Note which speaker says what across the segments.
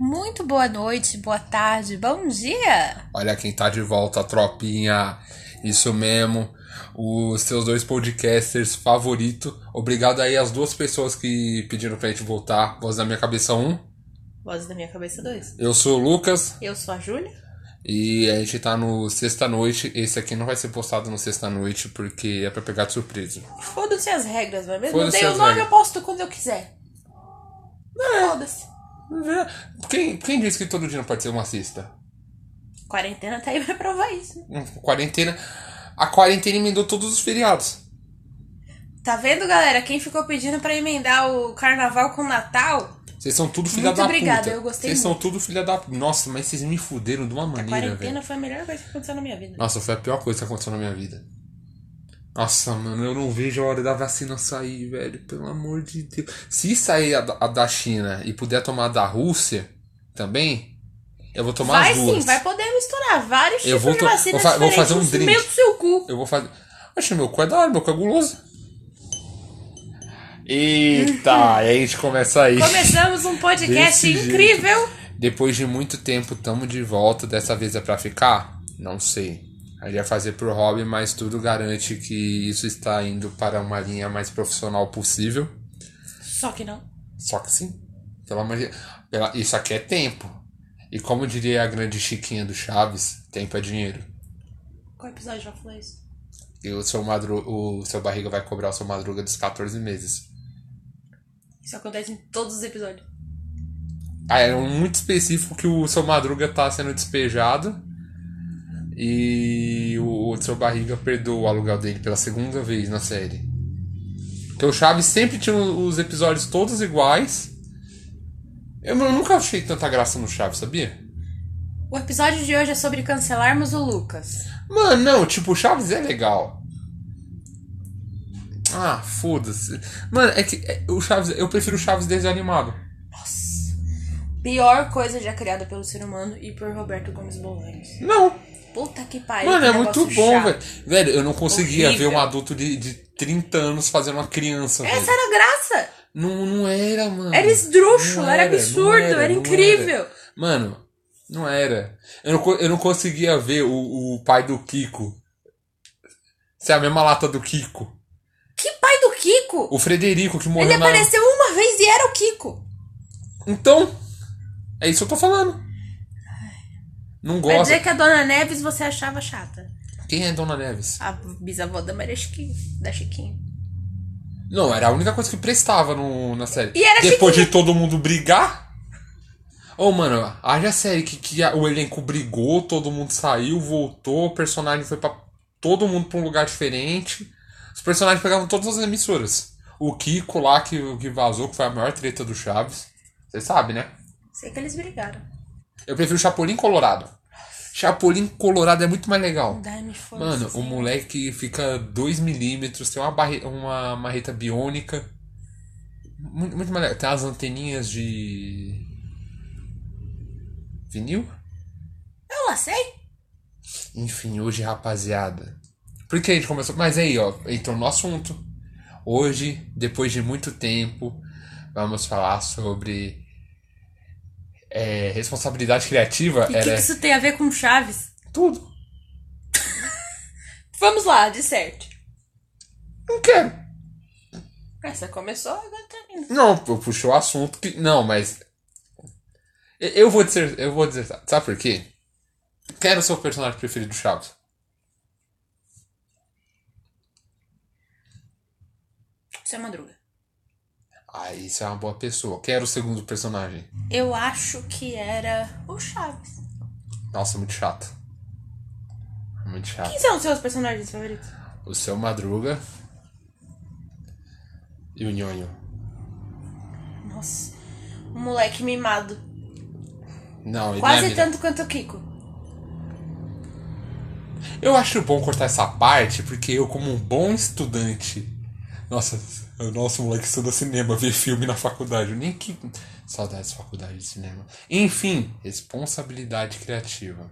Speaker 1: Muito boa noite, boa tarde, bom dia!
Speaker 2: Olha quem tá de volta, tropinha. Isso mesmo. Os seus dois podcasters favoritos. Obrigado aí às duas pessoas que pediram pra gente voltar. Voz da minha cabeça 1.
Speaker 1: Voz da minha cabeça 2.
Speaker 2: Eu sou o Lucas.
Speaker 1: Eu sou a Júlia.
Speaker 2: E a gente tá no Sexta-Noite. Esse aqui não vai ser postado no Sexta-Noite porque é pra pegar de surpresa.
Speaker 1: Foda-se as regras, não é mesmo? Não tem o
Speaker 2: as
Speaker 1: nome,
Speaker 2: regras.
Speaker 1: eu posto quando eu quiser. Foda-se.
Speaker 2: Quem, quem disse que todo dia não pode ser uma sexta?
Speaker 1: Quarentena tá aí pra provar isso.
Speaker 2: Hum, Quarentena. A quarentena emendou todos os feriados.
Speaker 1: Tá vendo, galera? Quem ficou pedindo pra emendar o carnaval com o Natal?
Speaker 2: Vocês são tudo filha
Speaker 1: Muito
Speaker 2: da
Speaker 1: obrigada,
Speaker 2: puta.
Speaker 1: eu gostei
Speaker 2: Vocês são tudo filha da Nossa, mas vocês me fuderam de uma
Speaker 1: A
Speaker 2: maneira,
Speaker 1: quarentena
Speaker 2: velho.
Speaker 1: foi a melhor coisa que aconteceu na minha vida.
Speaker 2: Nossa, foi a pior coisa que aconteceu na minha vida. Nossa, mano, eu não vejo a hora da vacina sair, velho. Pelo amor de Deus. Se sair a, da- a da China e puder tomar a da Rússia também, eu vou tomar
Speaker 1: vai
Speaker 2: as duas.
Speaker 1: sim, vai poder misturar vários
Speaker 2: Eu
Speaker 1: tipos
Speaker 2: vou
Speaker 1: de vacina
Speaker 2: vou fa- vou fazer um drink.
Speaker 1: meio do seu cu.
Speaker 2: Eu vou fazer. Oxe, meu cu é da hora, meu cu é guloso. Eita, e aí a gente começa aí.
Speaker 1: Começamos um podcast
Speaker 2: Desse jeito.
Speaker 1: incrível.
Speaker 2: Depois de muito tempo, tamo de volta. Dessa vez é pra ficar? Não sei. A gente vai fazer pro hobby, mas tudo garante que isso está indo para uma linha mais profissional possível.
Speaker 1: Só que não.
Speaker 2: Só que sim. Pelo amor de pela- Isso aqui é tempo. E como diria a grande Chiquinha do Chaves, tempo é dinheiro.
Speaker 1: Qual episódio já falou isso?
Speaker 2: E o seu, madru... o seu barriga vai cobrar o seu madruga dos 14 meses.
Speaker 1: Isso acontece em todos os episódios.
Speaker 2: Ah, é um muito específico que o seu Madruga tá sendo despejado e o, o seu Barriga perdoou o aluguel dele pela segunda vez na série. Porque o Chaves sempre tinha os episódios todos iguais. Eu, eu nunca achei tanta graça no Chaves, sabia?
Speaker 1: O episódio de hoje é sobre cancelarmos o Lucas.
Speaker 2: Mano, não, tipo, o Chaves é legal. Ah, foda-se. Mano, é que é, o Chaves, eu prefiro o Chaves desanimado.
Speaker 1: Nossa. Pior coisa já criada pelo ser humano e por Roberto Gomes Bolanos.
Speaker 2: Não,
Speaker 1: Puta que pariu.
Speaker 2: Mano,
Speaker 1: que
Speaker 2: é muito bom,
Speaker 1: chato.
Speaker 2: velho. Velho, eu não conseguia
Speaker 1: Horrível.
Speaker 2: ver um adulto de, de 30 anos fazendo uma criança,
Speaker 1: Essa
Speaker 2: velho.
Speaker 1: era graça.
Speaker 2: Não, não era, mano.
Speaker 1: Era esdrúxulo, era,
Speaker 2: não
Speaker 1: absurdo, era,
Speaker 2: não
Speaker 1: incrível.
Speaker 2: era. Mano, não era. Eu não, eu não conseguia ver o, o pai do Kiko. Se é a mesma lata do Kiko.
Speaker 1: Que pai do Kiko?
Speaker 2: O Frederico que morreu
Speaker 1: Ele
Speaker 2: na...
Speaker 1: apareceu uma vez e era o Kiko.
Speaker 2: Então, é isso que eu tô falando. Não
Speaker 1: Quer
Speaker 2: gosta.
Speaker 1: dizer que a Dona Neves você achava chata.
Speaker 2: Quem é Dona Neves?
Speaker 1: A bisavó da Maria Chiquinha, da Chiquinha.
Speaker 2: Não, era a única coisa que prestava no, na série.
Speaker 1: E era
Speaker 2: Depois
Speaker 1: chiquinha.
Speaker 2: de todo mundo brigar. Ô, mano, haja série que, que o elenco brigou, todo mundo saiu, voltou, o personagem foi pra todo mundo pra um lugar diferente. Os personagens pegavam todas as emissoras. O Kiko lá que, que vazou, que foi a maior treta do Chaves. Você sabe, né?
Speaker 1: Sei que eles brigaram.
Speaker 2: Eu prefiro Chapolin Colorado. Chapolin Colorado é muito mais legal. Mano, o
Speaker 1: Senhor.
Speaker 2: moleque fica 2 milímetros, tem uma, barre... uma marreta biônica. Muito, muito mais legal. Tem as anteninhas de. vinil?
Speaker 1: Eu lá sei.
Speaker 2: Enfim, hoje, rapaziada. Por que a gente começou? Mas aí, ó, entrou no assunto. Hoje, depois de muito tempo, vamos falar sobre. É, responsabilidade criativa.
Speaker 1: E o que,
Speaker 2: Era
Speaker 1: que isso tem a ver com Chaves?
Speaker 2: tudo.
Speaker 1: Vamos lá, de certo.
Speaker 2: Não quero.
Speaker 1: Essa começou, agora termina.
Speaker 2: Não, eu puxou o assunto que. Não, mas. Eu- Eu vou dizer. Eu vou dizer. Sabe por quê? Quem era o seu personagem preferido do Chaves?
Speaker 1: Seu Madruga.
Speaker 2: Ah, isso é uma boa pessoa. Quem era o segundo personagem?
Speaker 1: Eu acho que era o Chaves.
Speaker 2: Nossa, muito chato. Muito chato.
Speaker 1: Quem são os seus personagens favoritos?
Speaker 2: O seu Madruga. E o Nhonho.
Speaker 1: Nossa. Um moleque mimado.
Speaker 2: Não, ele não é
Speaker 1: Quase tanto quanto o Kiko.
Speaker 2: Eu acho bom cortar essa parte, porque eu, como um bom estudante. Nossa, o nosso moleque estuda cinema, vê filme na faculdade. Eu nem que. Saudades da faculdade de cinema. Enfim, responsabilidade criativa.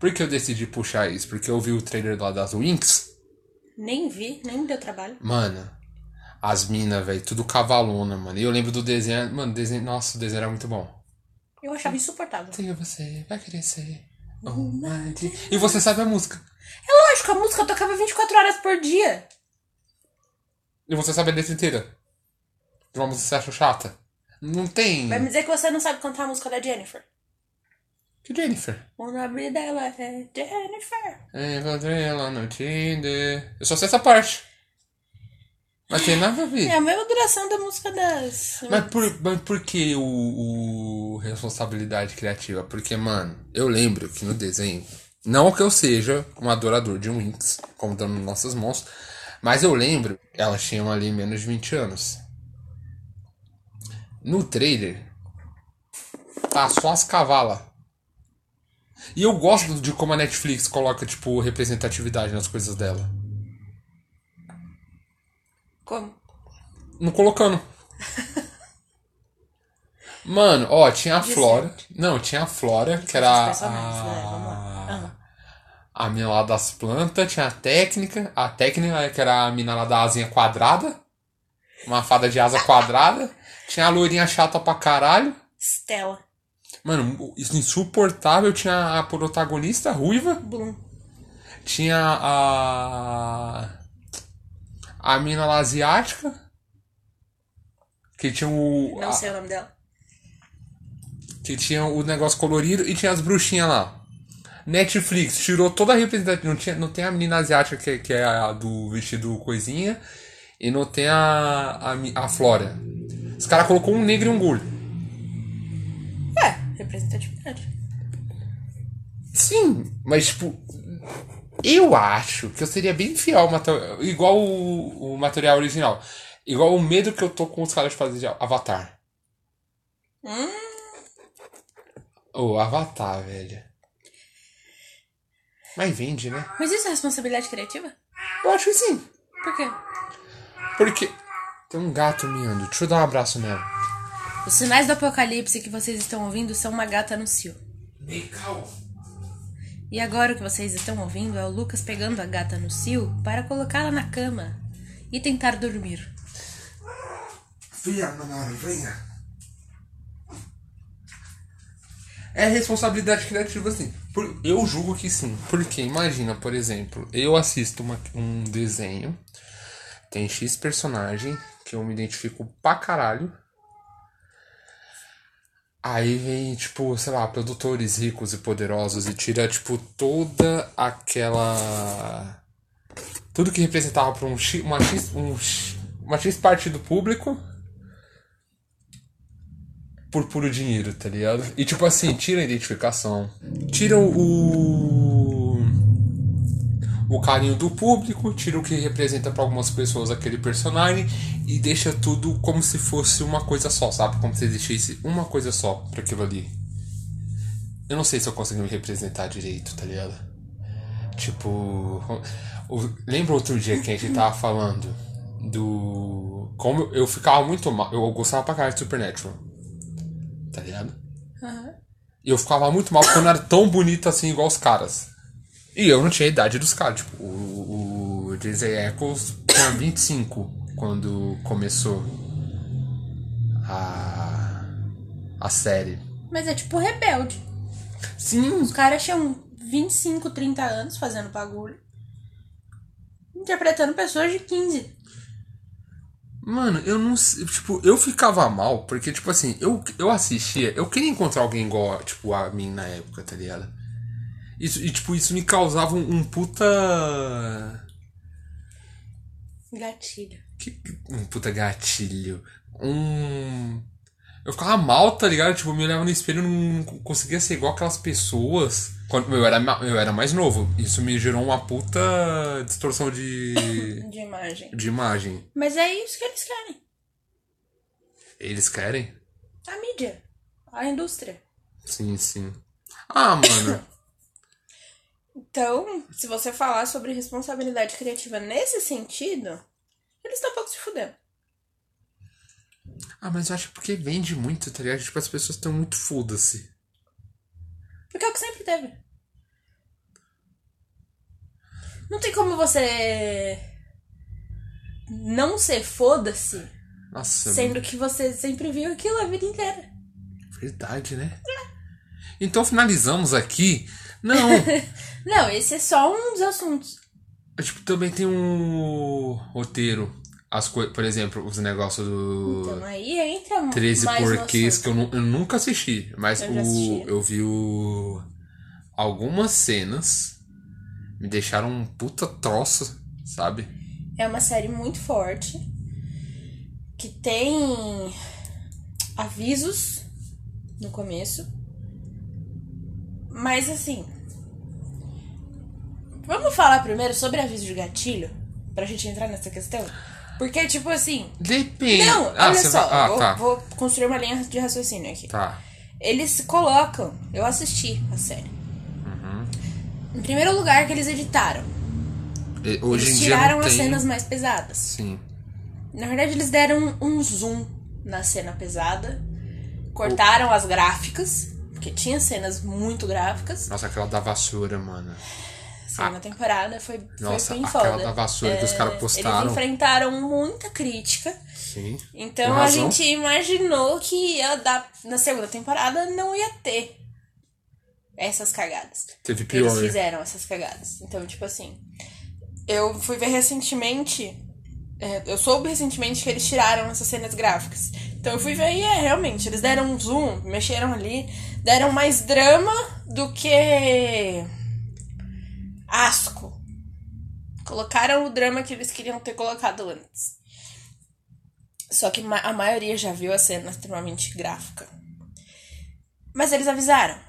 Speaker 2: Por que eu decidi puxar isso? Porque eu vi o trailer lá das Winx.
Speaker 1: Nem vi, nem deu trabalho.
Speaker 2: Mano, as minas, velho, tudo cavalona, mano. E eu lembro do desenho. Mano, desenho. Nossa, o desenho era muito bom.
Speaker 1: Eu achava insuportável.
Speaker 2: Sim, você vai querer ser. uma de- E você sabe a música.
Speaker 1: É lógico, a música tocava 24 horas por dia.
Speaker 2: E você sabe a letra inteira. De uma música que você acha chata. Não tem.
Speaker 1: Vai me dizer que você não sabe cantar a música da Jennifer.
Speaker 2: Que Jennifer?
Speaker 1: O nome dela é Jennifer.
Speaker 2: Encontrei ela no Tinder. Eu só sei essa parte. Mas tem nada a ver.
Speaker 1: É a mesma duração da música das.
Speaker 2: Mas por, mas por que o, o responsabilidade criativa? Porque, mano, eu lembro que no desenho, não que eu seja um adorador de Winx, como dando nossas mãos, mas eu lembro, elas tinham ali menos de 20 anos. No trailer, tá só as cavalas. E eu gosto de como a Netflix coloca, tipo, representatividade nas coisas dela.
Speaker 1: Como?
Speaker 2: Não colocando. Mano, ó, tinha a Flora. Não, tinha a Flora, que era
Speaker 1: personagens, né? Vamos lá.
Speaker 2: a...
Speaker 1: Ah.
Speaker 2: A mina lá das plantas, tinha a técnica. A técnica, que era a mina lá da asinha quadrada. Uma fada de asa quadrada. Tinha a loirinha chata pra caralho.
Speaker 1: Stella.
Speaker 2: Mano, insuportável. Tinha a protagonista ruiva.
Speaker 1: Bloom.
Speaker 2: Tinha a. A mina lá asiática. Que tinha o.
Speaker 1: Não
Speaker 2: a-
Speaker 1: sei o nome dela.
Speaker 2: Que tinha o negócio colorido e tinha as bruxinhas lá. Netflix tirou toda a representatividade. Não, tinha, não tem a menina asiática que, que é a do vestido coisinha. E não tem a, a, a Flora. Os caras colocou um negro e um gordo.
Speaker 1: É, representatividade.
Speaker 2: Sim, mas tipo. Eu acho que eu seria bem fiel ao material. Igual o, o material original. Igual o medo que eu tô com os caras de fazer de Avatar.
Speaker 1: Hum,
Speaker 2: Ô, Avatar, velho. Mas vende, né?
Speaker 1: mas isso é responsabilidade criativa?
Speaker 2: Eu acho que sim.
Speaker 1: Por quê?
Speaker 2: Porque. Tem um gato miando. Deixa eu dar um abraço nela.
Speaker 1: Os sinais do apocalipse que vocês estão ouvindo são uma gata no cio.
Speaker 2: Legal.
Speaker 1: E agora o que vocês estão ouvindo é o Lucas pegando a gata no cio para colocá-la na cama e tentar dormir.
Speaker 2: Venha, Manara, venha. É responsabilidade criativa, sim. Por- eu julgo que sim. Porque, imagina, por exemplo, eu assisto uma- um desenho, tem X personagem, que eu me identifico pra caralho. Aí vem, tipo, sei lá, produtores ricos e poderosos e tira, tipo, toda aquela. Tudo que representava pra um X, uma X, um uma X parte do público por puro dinheiro, tá ligado? E tipo assim, tira a identificação, tira o. o carinho do público, tira o que representa pra algumas pessoas aquele personagem e deixa tudo como se fosse uma coisa só, sabe? Como se existisse uma coisa só pra aquilo ali. Eu não sei se eu consigo me representar direito, tá ligado? Tipo. lembra outro dia que a gente tava falando do. Como eu ficava muito mal. Eu gostava pra caralho de Supernatural. Tá ligado?
Speaker 1: Aham.
Speaker 2: E eu ficava muito mal porque eu não era tão bonito assim igual os caras. E eu não tinha a idade dos caras. Tipo, o, o J.J. Eccles tinha 25 quando começou a, a série.
Speaker 1: Mas é tipo rebelde.
Speaker 2: Sim,
Speaker 1: Os caras tinham 25, 30 anos fazendo bagulho. Interpretando pessoas de 15.
Speaker 2: Mano, eu não sei. Tipo, eu ficava mal, porque, tipo assim, eu, eu assistia, eu queria encontrar alguém igual, tipo, a mim na época, tá ligado? Isso, e, tipo, isso me causava um, um puta.
Speaker 1: Gatilho.
Speaker 2: Que, um puta gatilho. Um. Eu ficava mal, tá ligado? Tipo, eu me olhava no espelho e não conseguia ser igual aquelas pessoas. Quando eu era, eu era mais novo. Isso me gerou uma puta distorção de,
Speaker 1: De imagem.
Speaker 2: de imagem.
Speaker 1: Mas é isso que eles querem.
Speaker 2: Eles querem?
Speaker 1: A mídia. A indústria.
Speaker 2: Sim, sim. Ah, mano.
Speaker 1: Então, se você falar sobre responsabilidade criativa nesse sentido, eles estão um pouco se fudendo.
Speaker 2: Ah, mas eu acho que porque vende muito, tá ligado? Tipo, as pessoas estão muito foda-se.
Speaker 1: Porque é o que sempre teve. Não tem como você não ser foda-se,
Speaker 2: Nossa,
Speaker 1: sendo que você sempre viu aquilo a vida inteira.
Speaker 2: verdade, né? Então finalizamos aqui. Não,
Speaker 1: Não, esse é só um dos assuntos.
Speaker 2: tipo, também tem um roteiro. As coi- por exemplo, os negócios do
Speaker 1: Então aí entra
Speaker 2: 13
Speaker 1: mais no
Speaker 2: Porquês que eu, eu nunca assisti. Mas
Speaker 1: Eu
Speaker 2: o, eu vi o, algumas cenas. Me deixaram um puta troço, sabe?
Speaker 1: É uma série muito forte. Que tem avisos no começo. Mas assim. Vamos falar primeiro sobre aviso de gatilho? Pra gente entrar nessa questão? Porque, tipo assim.
Speaker 2: Depende.
Speaker 1: Não,
Speaker 2: ah,
Speaker 1: olha só.
Speaker 2: vai- Ah,
Speaker 1: vou,
Speaker 2: tá.
Speaker 1: vou construir uma linha de raciocínio aqui.
Speaker 2: Tá.
Speaker 1: Eles colocam. Eu assisti a série.
Speaker 2: Uhum.
Speaker 1: Em primeiro lugar, que eles editaram.
Speaker 2: E- Hoje
Speaker 1: eles
Speaker 2: em dia
Speaker 1: tiraram as
Speaker 2: tem.
Speaker 1: cenas mais pesadas.
Speaker 2: Sim.
Speaker 1: Na verdade, eles deram um zoom na cena pesada. Cortaram as gráficas. Porque tinha cenas muito gráficas.
Speaker 2: Nossa, aquela da vassoura, mano.
Speaker 1: Segunda temporada foi, foi
Speaker 2: Nossa,
Speaker 1: bem
Speaker 2: aquela
Speaker 1: foda.
Speaker 2: da vassoura que os caras postaram.
Speaker 1: Eles enfrentaram muita crítica.
Speaker 2: Sim.
Speaker 1: Então a gente imaginou que ia dar, na segunda temporada não ia ter essas cagadas.
Speaker 2: Teve
Speaker 1: que eles
Speaker 2: pior.
Speaker 1: fizeram essas cagadas. Então, tipo assim, eu fui ver recentemente. é, eu soube recentemente que eles tiraram essas cenas gráficas. Então eu fui ver e é, realmente, eles deram um zoom, mexeram ali, deram mais drama do que asco. Colocaram o drama que eles queriam ter colocado antes. Só que a maioria já viu a cena extremamente gráfica. Mas eles avisaram.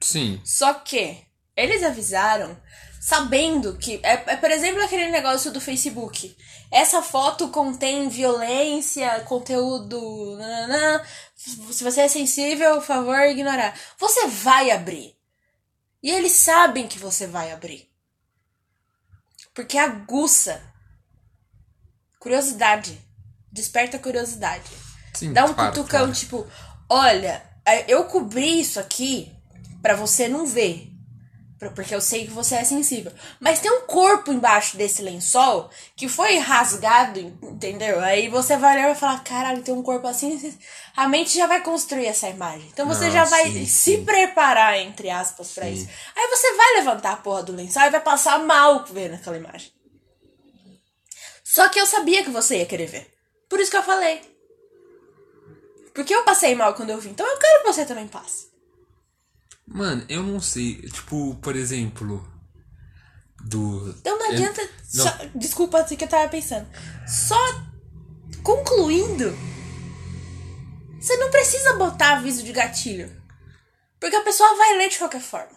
Speaker 2: Sim.
Speaker 1: Só que eles avisaram sabendo que. É, é, por exemplo, aquele negócio do Facebook. Essa foto contém violência, conteúdo. nananã. Se você é sensível, por favor, ignorar. Você vai abrir. E eles sabem que você vai abrir. Porque aguça. Curiosidade. Desperta curiosidade.
Speaker 2: Sim,
Speaker 1: Dá um
Speaker 2: claro,
Speaker 1: cutucão,
Speaker 2: claro.
Speaker 1: tipo, olha, é, eu cobri isso aqui pra você não ver. Porque eu sei que você é sensível. Mas tem um corpo embaixo desse lençol que foi rasgado, entendeu? Aí você vai olhar e vai falar, caralho, tem um corpo assim. A mente já vai construir essa imagem. Então você
Speaker 2: Não,
Speaker 1: já vai
Speaker 2: sim,
Speaker 1: se
Speaker 2: sim.
Speaker 1: preparar, entre aspas, pra
Speaker 2: Sim.
Speaker 1: isso. Aí você vai levantar a porra do lençol e vai passar mal vendo aquela imagem. Só que eu sabia que você ia querer ver. Por isso que eu falei. Porque eu passei mal quando eu vi. Então eu quero que você também passe.
Speaker 2: Mano, eu não sei. Tipo, por exemplo. Do.
Speaker 1: Então não
Speaker 2: eu-
Speaker 1: adianta.
Speaker 2: não.
Speaker 1: só- desculpa assim que eu tava pensando. Só concluindo. Você não precisa botar aviso de gatilho. Porque a pessoa vai ler de qualquer forma.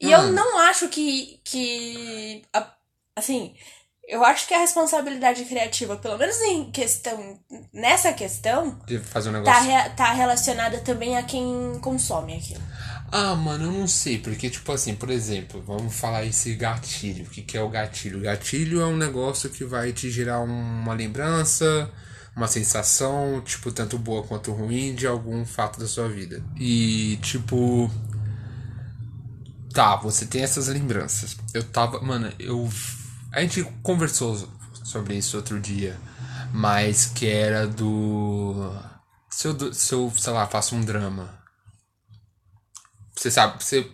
Speaker 1: E eu não acho que. que assim. Eu acho que a responsabilidade criativa, pelo menos em questão. Nessa questão,
Speaker 2: De fazer um
Speaker 1: tá,
Speaker 2: negócio.
Speaker 1: re- tá relacionada também a quem consome aquilo.
Speaker 2: Ah, mano, eu não sei, porque, tipo assim, por exemplo, vamos falar esse gatilho. O que, que é o gatilho? O gatilho é um negócio que vai te gerar uma lembrança, uma sensação, tipo, tanto boa quanto ruim de algum fato da sua vida. E, tipo. Tá, você tem essas lembranças. Eu tava. Mano, eu. A gente conversou sobre isso outro dia, mas que era do. Se eu, se eu sei lá, faço um drama. Você sabe, você.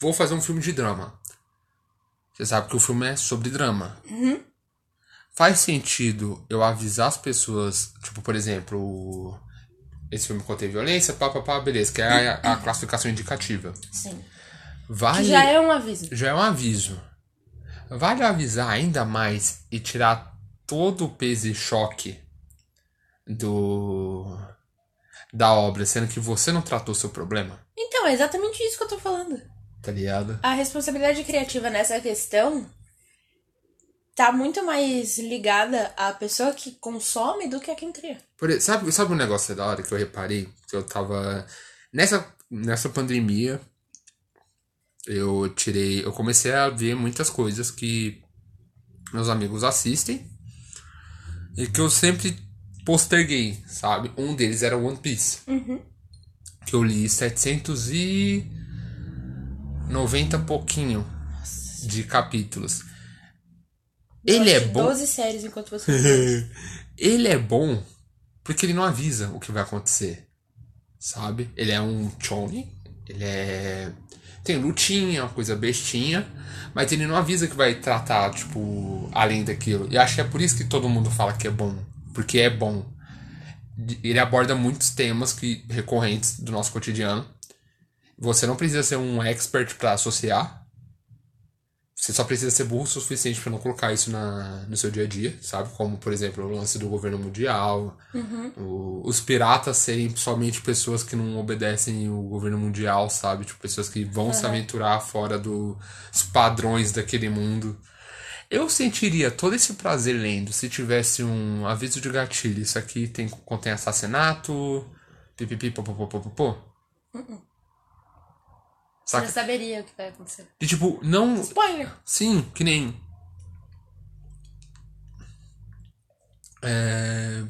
Speaker 2: Vou fazer um filme de drama. Você sabe que o filme é sobre drama. Faz sentido eu avisar as pessoas, tipo, por exemplo, esse filme contém violência, pá, pá, pá, beleza, que é a, a classificação indicativa.
Speaker 1: Sim.
Speaker 2: Vale,
Speaker 1: Que já é um aviso.
Speaker 2: já é um aviso. Vale avisar ainda mais e tirar todo o peso e choque do da obra, sendo que você não tratou seu problema,
Speaker 1: Então, é exatamente isso que eu tô falando.
Speaker 2: tá ligado?
Speaker 1: A responsabilidade criativa nessa questão tá muito mais ligada à pessoa que consome do que a quem cria.
Speaker 2: Por, sabe, sabe um negócio da hora que eu reparei? Que eu tava. Nessa, nessa pandemia, eu tirei. Eu comecei a ver muitas coisas que meus amigos assistem e que eu sempre posterguei, sabe? Um deles era One Piece. Que eu li 790 pouquinho de capítulos. Ele é bom.
Speaker 1: 12 séries enquanto você.
Speaker 2: Ele é bom porque ele não avisa o que vai acontecer. sabe? Ele é um choni, ele é. Tem lutinha, uma coisa bestinha, mas ele não avisa que vai tratar, tipo, além daquilo. E acho que é por isso que todo mundo fala que é bom. Porque é bom. Ele aborda muitos temas que recorrentes do nosso cotidiano. Você não precisa ser um expert para associar. Você só precisa ser burro o suficiente para não colocar isso na, no seu dia a dia, sabe? Como, por exemplo, o lance do governo mundial, o- os piratas serem somente pessoas que não obedecem o governo mundial, sabe? Tipo, pessoas que vão se aventurar fora dos padrões daquele mundo. Eu sentiria todo esse prazer lendo se tivesse um aviso de gatilho. Isso aqui tem, contém assassinato, pipipi, popopopopopô.
Speaker 1: Você
Speaker 2: Saca?
Speaker 1: já saberia o que vai acontecer.
Speaker 2: E tipo, não.
Speaker 1: Spoiler!
Speaker 2: Sim, que nem. É...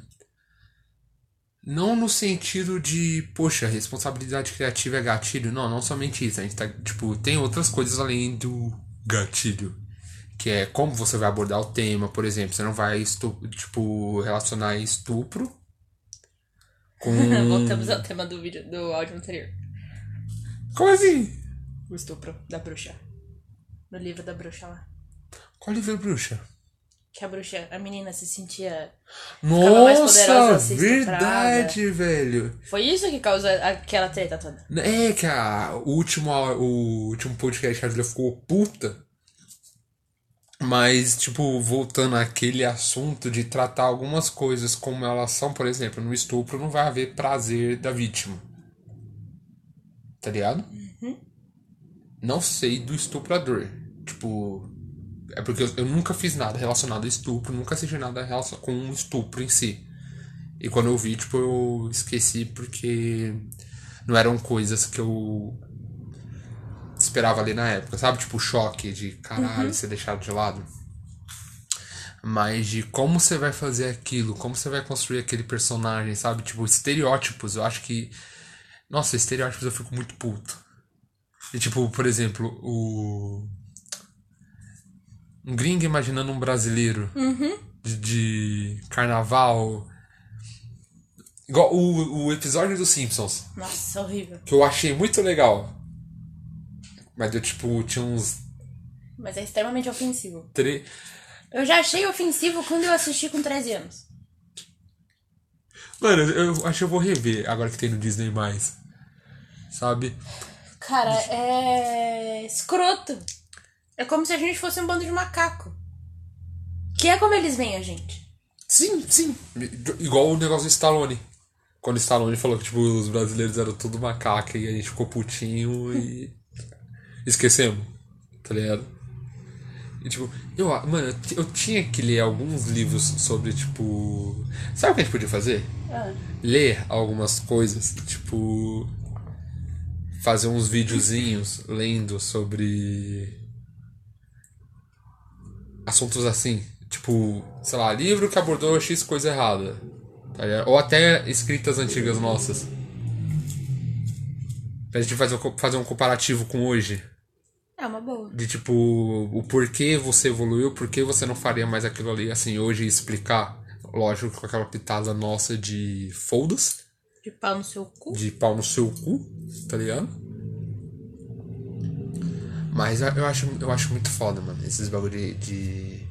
Speaker 2: Não no sentido de, poxa, responsabilidade criativa é gatilho. Não, não somente isso. A gente tá, tipo, tem outras coisas além do gatilho. Que é como você vai abordar o tema, por exemplo. Você não vai, estu tipo, relacionar estupro com...
Speaker 1: Voltamos ao tema do vídeo do áudio anterior.
Speaker 2: Como assim?
Speaker 1: O estupro da bruxa. No livro da bruxa lá.
Speaker 2: Qual livro bruxa?
Speaker 1: Que a bruxa, a menina se sentia.
Speaker 2: Nossa, verdade, velho.
Speaker 1: Foi isso que causou aquela treta toda.
Speaker 2: É que a, o, último, o último podcast que a Julia ficou puta. Mas, tipo, voltando àquele assunto de tratar algumas coisas como elas são, por exemplo, no estupro não vai haver prazer da vítima. Tá ligado? Não sei do estuprador. Tipo, é porque eu, eu nunca fiz nada relacionado a estupro, nunca assisti nada relacionado com o estupro em si. E quando eu vi, tipo, eu esqueci porque não eram coisas que eu esperava ali na época, sabe? Tipo, o choque de caralho, ser deixado de lado. Mas de como você vai fazer aquilo, como você vai construir aquele personagem, sabe? Tipo, estereótipos, eu acho que. Nossa, estereótipos eu fico muito puto. E tipo, por exemplo, o. Um gringo imaginando um brasileiro de, de carnaval. Igual o, o episódio dos Simpsons,
Speaker 1: Nossa, horrível.
Speaker 2: que eu achei muito legal. Mas eu, tipo, tinha uns.
Speaker 1: Mas é extremamente ofensivo.
Speaker 2: Tre...
Speaker 1: Eu já achei ofensivo quando eu assisti com 13 anos.
Speaker 2: Mano, eu acho que eu vou rever agora que tem no Disney mais. Sabe?
Speaker 1: Cara, é. escroto. É como se a gente fosse um bando de macaco. Que é como eles veem a gente.
Speaker 2: Sim, sim. Igual o negócio do Stallone. Quando o Stallone falou que tipo, os brasileiros eram tudo macaco e a gente ficou putinho e. Esquecemos. Tá ligado? E tipo, eu, mano, eu, ti- eu tinha que ler alguns livros sobre, tipo. Sabe o que a gente podia fazer?
Speaker 1: Ah,
Speaker 2: ler algumas coisas, tipo fazer uns videozinhos lendo sobre assuntos assim, tipo, sei lá, livro que abordou X coisa errada. tá? Ou até escritas antigas nossas. Pra gente fazer fazer um comparativo com hoje.
Speaker 1: É uma boa.
Speaker 2: De tipo, o porquê você evoluiu, por que você não faria mais aquilo ali, assim, hoje explicar. Lógico, com aquela pitada nossa de foda-se
Speaker 1: De pau no seu cu.
Speaker 2: de pau no seu cu, tá ligado? Mas eu eu acho, eu acho muito foda, mano, esses bagulho de, de-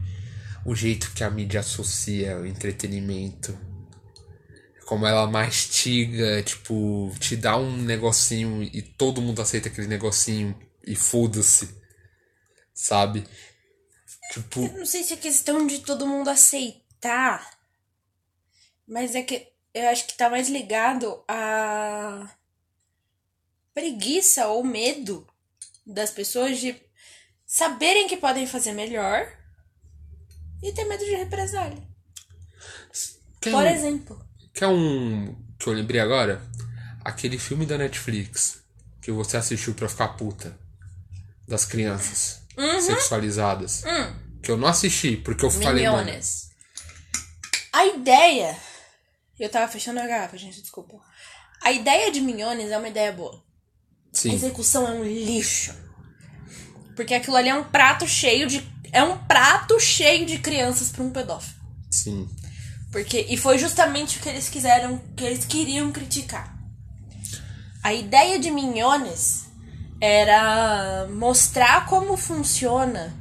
Speaker 2: O jeito que a mídia associa o entretenimento. Como ela mastiga, tipo, te dá um negocinho e todo mundo aceita aquele negocinho e foda-se. Sabe? Tipo.
Speaker 1: Eu não sei se é questão de todo mundo aceitar, mas é que eu acho que tá mais ligado a preguiça ou medo das pessoas de saberem que podem fazer melhor e ter medo de represália.
Speaker 2: Quer
Speaker 1: Por
Speaker 2: um-
Speaker 1: exemplo,
Speaker 2: Quer um que eu lembrei agora? Aquele filme da Netflix que você assistiu pra ficar puta. Das crianças sexualizadas. Que eu não assisti, porque eu falei, mano.
Speaker 1: A ideia. Eu tava fechando a garrafa, gente, desculpa. A ideia de Minhones é uma ideia boa. A
Speaker 2: Sim,
Speaker 1: execução é um lixo. Porque aquilo ali é um prato cheio de. É um prato cheio de crianças pra um pedófilo.
Speaker 2: sim.
Speaker 1: Porque, e foi justamente o que eles quiseram, que eles queriam criticar. A ideia de Minhones era mostrar como funciona,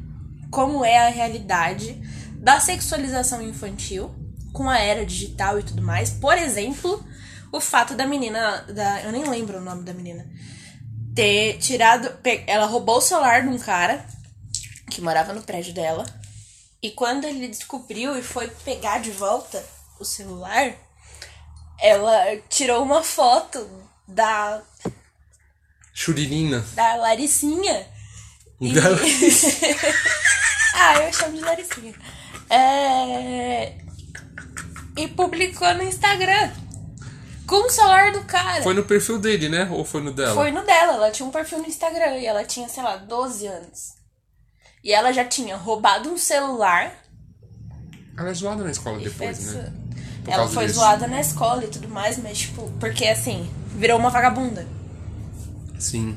Speaker 1: como é a realidade da sexualização infantil com a era digital e tudo mais. Por exemplo, o fato da menina, da, eu nem lembro o nome da menina, ter tirado, ela roubou o celular de um cara que morava no prédio dela. E quando ele descobriu e foi pegar de volta o celular, ela tirou uma foto da.
Speaker 2: Churirina.
Speaker 1: Da Laricinha. E... Ah, eu chamo de Laricinha. É... E publicou no Instagram. Com o celular do cara.
Speaker 2: Foi no perfil dele, né? Ou foi no dela?
Speaker 1: Foi no dela. Ela tinha um perfil no Instagram e ela tinha, sei lá, 12 anos. E ela já tinha roubado um celular.
Speaker 2: Ela é zoada na escola depois,
Speaker 1: fez...
Speaker 2: né?
Speaker 1: Por ela foi disso. zoada na escola e tudo mais, mas, tipo, porque assim, virou uma vagabunda.
Speaker 2: Sim.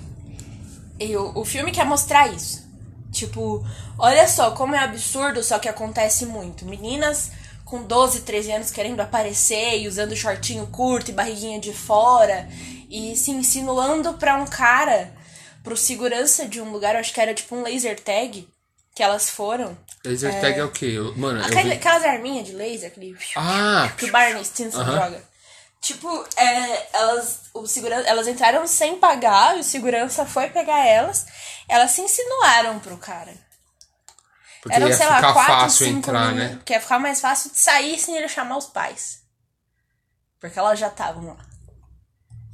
Speaker 1: E o, o filme quer mostrar isso. Tipo, olha só como é absurdo, só que acontece muito. Meninas com 12, 13 anos querendo aparecer e usando shortinho curto e barriguinha de fora e se insinuando pra um cara, pro segurança de um lugar, eu acho que era tipo um laser tag que elas foram.
Speaker 2: Laser é... tag é o quê? Mano,
Speaker 1: Aquela,
Speaker 2: vi...
Speaker 1: Aquelas arminhas de laser, aquele.
Speaker 2: Ah!
Speaker 1: Que o Barney Stinson uh -huh. joga. Tipo, é, elas, o segurança, elas entraram sem pagar, e o segurança foi pegar elas. Elas se insinuaram pro cara.
Speaker 2: Porque Eram, ia sei ficar lá, quatro, fácil entrar,
Speaker 1: mil,
Speaker 2: né?
Speaker 1: Porque ia ficar mais fácil de sair sem ele chamar os pais. Porque elas já estavam lá.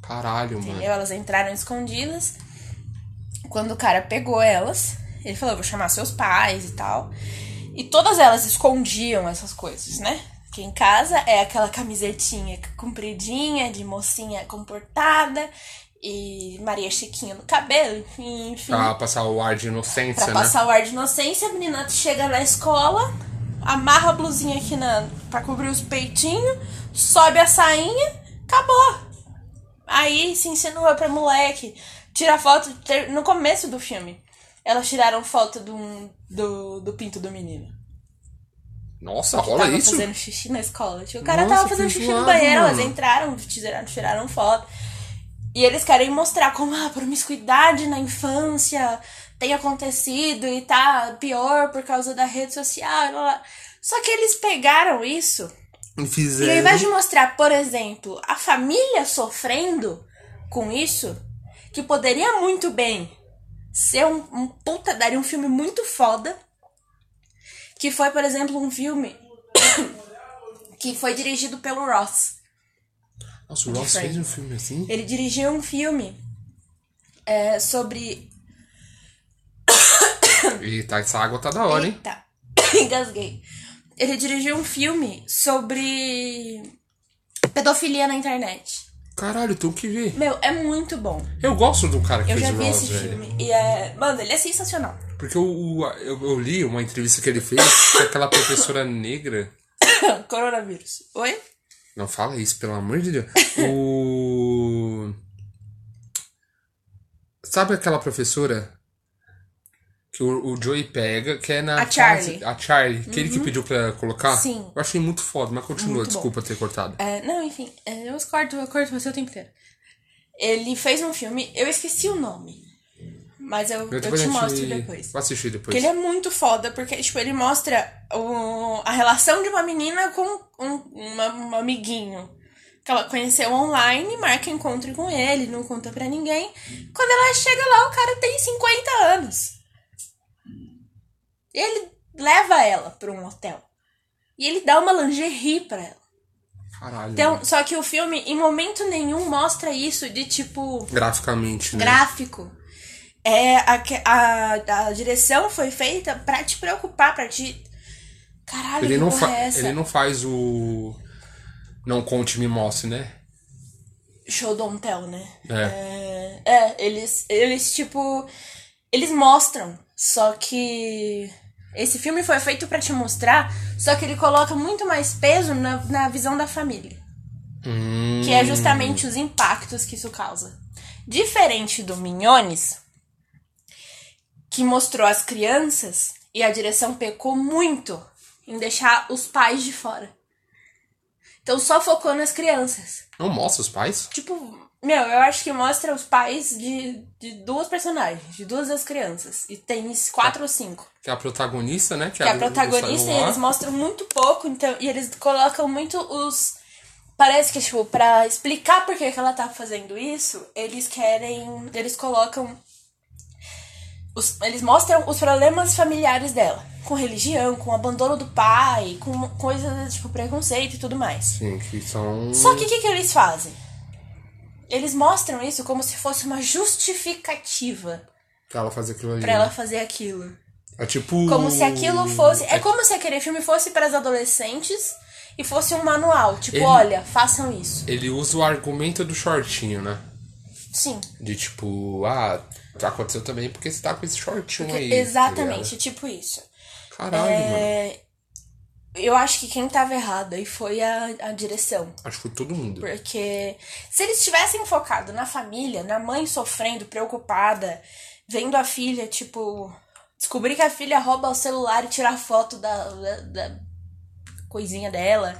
Speaker 2: Caralho,
Speaker 1: Entendeu?
Speaker 2: mano.
Speaker 1: Elas entraram escondidas. Quando o cara pegou elas, ele falou: vou chamar seus pais e tal. E todas elas escondiam essas coisas, né? Em casa é aquela camisetinha compridinha, de mocinha comportada, e Maria Chiquinha no cabelo, enfim.
Speaker 2: Pra passar o ar de inocência,
Speaker 1: pra
Speaker 2: né?
Speaker 1: passar o ar de inocência, a menina chega na escola, amarra a blusinha aqui na, pra cobrir os peitinhos, sobe a sainha, acabou. Aí se insinua pra moleque, tira foto no começo do filme. Elas tiraram foto do, do, do pinto do menino.
Speaker 2: Nossa, rola
Speaker 1: tava
Speaker 2: isso?
Speaker 1: fazendo xixi na escola. Tipo, o cara
Speaker 2: Nossa,
Speaker 1: tava fazendo xixi no banheiro, mano. elas entraram, tiraram, tiraram foto. E eles querem mostrar como a promiscuidade na infância tem acontecido e tá pior por causa da rede social. Blá, blá. Só que eles pegaram isso
Speaker 2: e fizeram.
Speaker 1: E ao invés de mostrar, por exemplo, a família sofrendo com isso, que poderia muito bem ser um, um puta, daria um filme muito foda. Que foi, por exemplo, um filme que foi dirigido pelo Ross.
Speaker 2: Nossa, o Ross fez um filme assim?
Speaker 1: Ele dirigiu um filme é, sobre.
Speaker 2: Eita, essa água tá da hora,
Speaker 1: Eita. hein? Engasguei. Ele dirigiu um filme sobre pedofilia na internet.
Speaker 2: Caralho, tem que ver.
Speaker 1: Meu, é muito bom.
Speaker 2: Eu gosto do cara que
Speaker 1: eu
Speaker 2: fez
Speaker 1: já
Speaker 2: o
Speaker 1: vi
Speaker 2: Ross,
Speaker 1: esse
Speaker 2: velho.
Speaker 1: filme. E é. Mano, ele é sensacional.
Speaker 2: Porque eu, eu, eu li uma entrevista que ele fez com aquela professora negra.
Speaker 1: Coronavírus. Oi?
Speaker 2: Não fala isso, pelo amor de Deus. o. Sabe aquela professora que o, o Joey pega, que é na.
Speaker 1: A Charlie.
Speaker 2: Fase, a Charlie, que ele que pediu pra colocar?
Speaker 1: Sim.
Speaker 2: Eu achei muito foda, mas continua,
Speaker 1: Muito
Speaker 2: desculpa ter cortado.
Speaker 1: É, não, enfim, é, eu corto, eu corto você o tempo inteiro. Ele fez um filme, eu esqueci o nome. Mas eu, eu te
Speaker 2: gente-
Speaker 1: mostro depois.
Speaker 2: Vou assistir depois.
Speaker 1: Porque ele é muito foda, porque, tipo, ele mostra o, a relação de uma menina com um, uma, um amiguinho. Que ela conheceu online, marca encontro com ele, não conta pra ninguém. Quando ela chega lá, o cara tem 50 anos. E ele leva ela pra um hotel. E ele dá uma lingerie pra ela.
Speaker 2: Caralho.
Speaker 1: Então, só que o filme, em momento nenhum, mostra isso de tipo
Speaker 2: Graficamente, né?
Speaker 1: gráfico. É, a, que- a, a direção foi feita pra te preocupar, pra te. Caralho,
Speaker 2: Ele não, fa-
Speaker 1: é
Speaker 2: ele não faz o. Não conte, me mostre, né?
Speaker 1: Show don't tell, né?
Speaker 2: É.
Speaker 1: É, é, eles, eles, tipo. Eles mostram. Só que. Esse filme foi feito pra te mostrar, só que ele coloca muito mais peso na, na visão da família.
Speaker 2: Hum,
Speaker 1: Que é justamente os impactos que isso causa. Diferente do Minhones, que mostrou as crianças e a direção pecou muito em deixar os pais de fora. Então só focou nas crianças.
Speaker 2: Não mostra os pais?
Speaker 1: Tipo, Meu, eu acho que mostra os pais de, de duas personagens, de duas das crianças. E tem quatro ou cinco.
Speaker 2: Que é a protagonista, né?
Speaker 1: Que é a protagonista e eles mostram muito pouco, então. E eles colocam muito os. Parece que, tipo, pra explicar por que, que ela tá fazendo isso, eles querem. Eles colocam. Os, eles mostram os problemas familiares dela. Com religião, com abandono do pai, com coisas tipo preconceito e tudo mais.
Speaker 2: Sim, que são.
Speaker 1: Só que o que, que eles fazem? Eles mostram isso como se fosse uma justificativa
Speaker 2: Pra ela fazer aquilo ali.
Speaker 1: pra ela fazer aquilo.
Speaker 2: É tipo.
Speaker 1: Como se aquilo fosse. É como se aquele filme fosse para as adolescentes e fosse um manual. Tipo,
Speaker 2: Ele-
Speaker 1: olha, façam isso.
Speaker 2: Ele usa o argumento do shortinho, né?
Speaker 1: Sim.
Speaker 2: De tipo, ah, aconteceu também porque você tá com esse shortinho aí.
Speaker 1: Exatamente, tipo isso.
Speaker 2: tá? Caralho, mano.
Speaker 1: É, Eu acho que quem tava errado aí foi a, a direção.
Speaker 2: Acho que foi todo mundo.
Speaker 1: Porque se eles tivessem focado na família, na mãe sofrendo, preocupada, vendo a filha, tipo. Descobrir que a filha rouba o celular e tira foto da, da, da coisinha dela.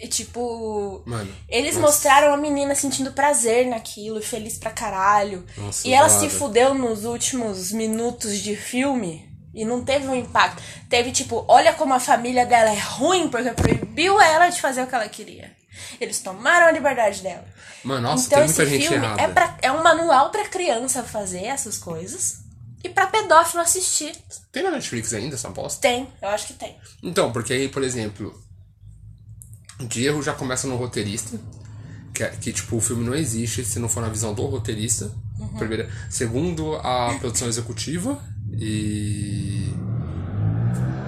Speaker 1: E tipo.
Speaker 2: Mano.
Speaker 1: Eles
Speaker 2: nossa.
Speaker 1: mostraram a menina sentindo prazer naquilo, feliz pra caralho.
Speaker 2: Nossa,
Speaker 1: e ela
Speaker 2: zoada.
Speaker 1: se fudeu nos últimos minutos de filme e não teve um impacto. Teve tipo, olha como a família dela é ruim porque proibiu ela de fazer o que ela queria. Eles tomaram a liberdade dela.
Speaker 2: Mano, nossa,
Speaker 1: então
Speaker 2: tem muita
Speaker 1: esse
Speaker 2: gente
Speaker 1: filme
Speaker 2: errada.
Speaker 1: é, pra, é um manual pra criança fazer essas coisas e pra pedófilo assistir.
Speaker 2: Tem na Netflix ainda essa bosta?
Speaker 1: Tem, eu acho que tem.
Speaker 2: Então, porque aí, por exemplo, de erro já começa no roteirista. Que, é- que, tipo, o filme não existe se não for na visão do roteirista.
Speaker 1: Uhum.
Speaker 2: Primeiro, segundo, a produção executiva. E.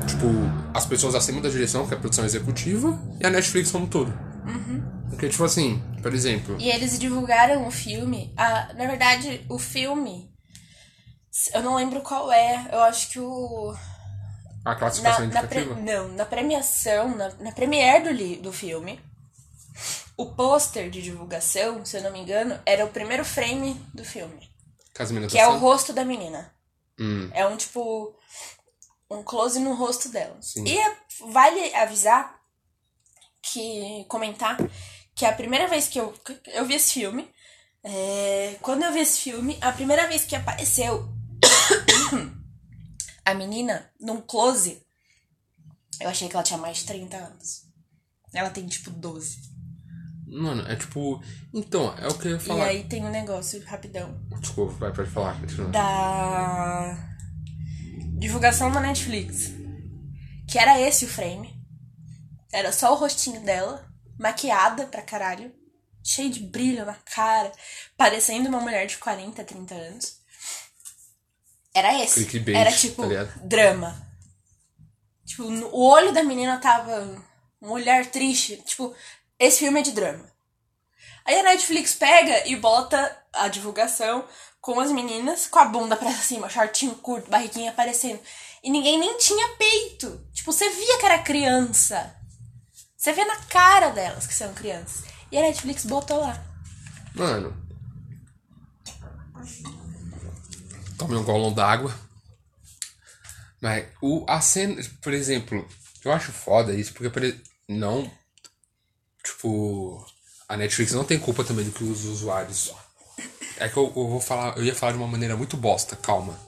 Speaker 2: Tipo, as pessoas acima da direção, que é a produção executiva. E a Netflix como todo.
Speaker 1: Uhum.
Speaker 2: Porque, tipo assim, por exemplo.
Speaker 1: E eles divulgaram o filme. A, na verdade, o filme. Eu não lembro qual é. Eu acho que o.
Speaker 2: A classificação
Speaker 1: Na, na pre-
Speaker 2: indicativa.
Speaker 1: não, na premiação, na, na premiere do, li, do filme, o pôster de divulgação, se eu não me engano, era o primeiro frame do filme.
Speaker 2: Meninas
Speaker 1: Que é o rosto da menina.
Speaker 2: Hum.
Speaker 1: É um tipo. Um close no rosto dela.
Speaker 2: Sim.
Speaker 1: E é- vale avisar que. comentar que a primeira vez que eu, eu vi esse filme. é, quando eu vi esse filme, a primeira vez que apareceu a menina num close, eu achei que ela tinha mais de 30 anos. Ela tem tipo 12.
Speaker 2: Mano, é tipo. Então, é o que eu ia
Speaker 1: E
Speaker 2: falar.
Speaker 1: aí tem um negócio rapidão.
Speaker 2: Desculpa, vai, pode falar. continua.
Speaker 1: da divulgação da Netflix. Que era esse o frame. Era só o rostinho dela, maquiada pra caralho, cheio de brilho na cara, parecendo uma mulher de 40, 30 anos. Era esse.
Speaker 2: Clickbait,
Speaker 1: era tipo
Speaker 2: tá
Speaker 1: drama. Tipo, o olho da menina tava um olhar triste. Tipo, esse filme é de drama. Aí a Netflix pega e bota a divulgação com as meninas com a bunda pra cima, shortinho curto, barriguinha aparecendo. E ninguém nem tinha peito. Tipo, você via que era criança. Você vê na cara delas que são crianças. E a Netflix botou lá.
Speaker 2: Mano. Tome um golão d'água. Mas o, a cena, por exemplo, eu acho foda isso, porque por não. Tipo. A Netflix não tem culpa também do que os usuários. É que eu, eu vou falar. Eu ia falar de uma maneira muito bosta, calma.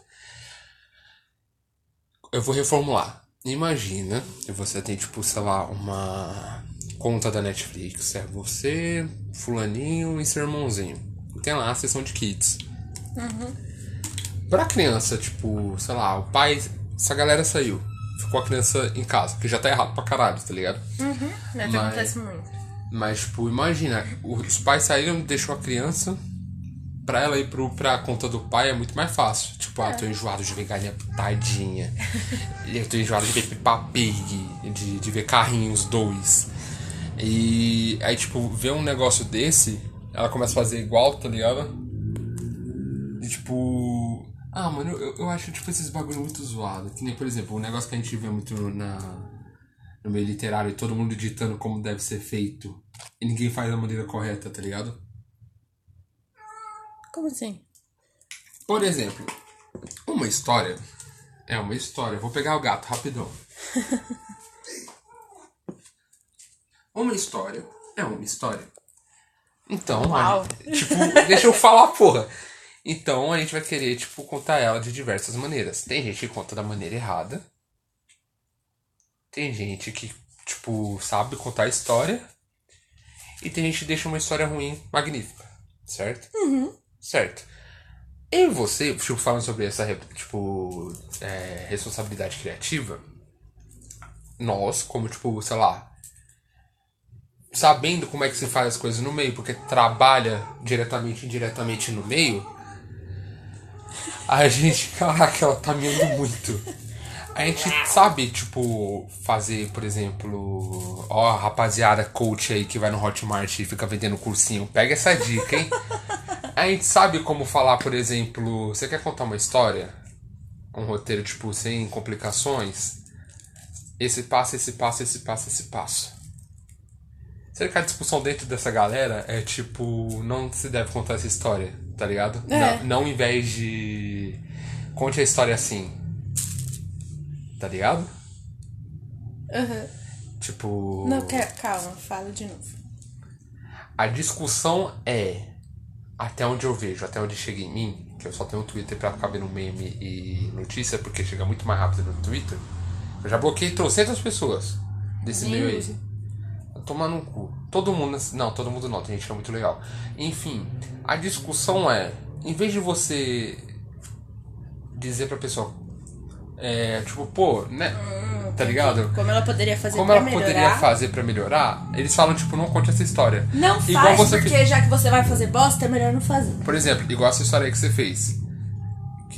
Speaker 2: Eu vou reformular. Imagina você tem, tipo, sei lá, uma conta da Netflix. É você, fulaninho e seu irmãozinho. Tem lá a seção de kids. Pra criança, tipo, sei lá, o pai. Essa galera saiu. Ficou a criança em casa, que já tá errado pra caralho, tá ligado?
Speaker 1: Né?
Speaker 2: Mas-
Speaker 1: acontece muito.
Speaker 2: Mas, tipo, imagina, os pais saíram, deixou a criança. Pra ela ir pro, pra conta do pai é muito mais fácil. Tipo, ah, tô enjoado de ver galinha pitadinha. eu tô enjoado de ver Peppa Pig, de, de ver Carrinhos 2. E aí, tipo, ver um negócio desse, ela começa a fazer igual, tá ligado? E tipo. Ah, mano, eu, eu acho, tipo, esses bagulho muito zoado. Que nem, por exemplo, um negócio que a gente vê muito na, no meio literário, todo mundo ditando como deve ser feito. E ninguém faz da maneira correta, tá ligado?
Speaker 1: Como assim?
Speaker 2: Por exemplo, uma história é uma história. Vou pegar o gato rapidão. Uma história é uma história. Então,
Speaker 1: Uau.
Speaker 2: a- tipo, deixa eu falar, porra. Então a gente vai querer, tipo, contar ela de diversas maneiras. Tem gente que conta da maneira errada. Tem gente que, tipo, sabe contar a história. E tem gente que deixa uma história ruim magnífica. Certo? Certo. Eu e você, tipo, falando sobre essa, tipo, é, responsabilidade criativa, nós, como, tipo, sei lá, sabendo como é que se faz as coisas no meio, porque trabalha diretamente e indiretamente no meio, a gente. Caraca, ela tá me andando muito. A gente sabe, tipo, fazer, por exemplo, ó, rapaziada coach aí que vai no Hotmart e fica vendendo cursinho, pega essa dica, hein? A gente sabe como falar, por exemplo, você quer contar uma história? Um roteiro, tipo, sem complicações? Esse passo, esse passo, esse passo, esse passo. Será que a discussão dentro dessa galera é tipo, não se deve contar essa história, tá ligado?
Speaker 1: É.
Speaker 2: Não, não em vez de. Conte a história assim. Tá ligado?
Speaker 1: Aham.
Speaker 2: Tipo.
Speaker 1: Não, calma, fala de novo.
Speaker 2: A discussão é. Até onde eu vejo, até onde chega em mim, que eu só tenho um Twitter pra ficar vendo meme e notícia, porque chega muito mais rápido no Twitter. Eu já bloqueei trocentas pessoas desse
Speaker 1: Nem
Speaker 2: meio aí. Tomar no cu. Todo mundo. Não, todo mundo não, tem gente que é muito legal. Enfim, a discussão é. Em vez de você dizer pra pessoa. É, tipo, pô, né? Tá ligado?
Speaker 1: Como ela poderia fazer
Speaker 2: Como
Speaker 1: pra
Speaker 2: ela
Speaker 1: melhorar?
Speaker 2: poderia fazer pra melhorar? Eles falam, tipo, não conte essa história.
Speaker 1: Não
Speaker 2: Igual
Speaker 1: faz,
Speaker 2: você
Speaker 1: porque
Speaker 2: fez.
Speaker 1: já que você vai fazer bosta, é melhor não fazer.
Speaker 2: Por exemplo, igual essa história aí que você fez.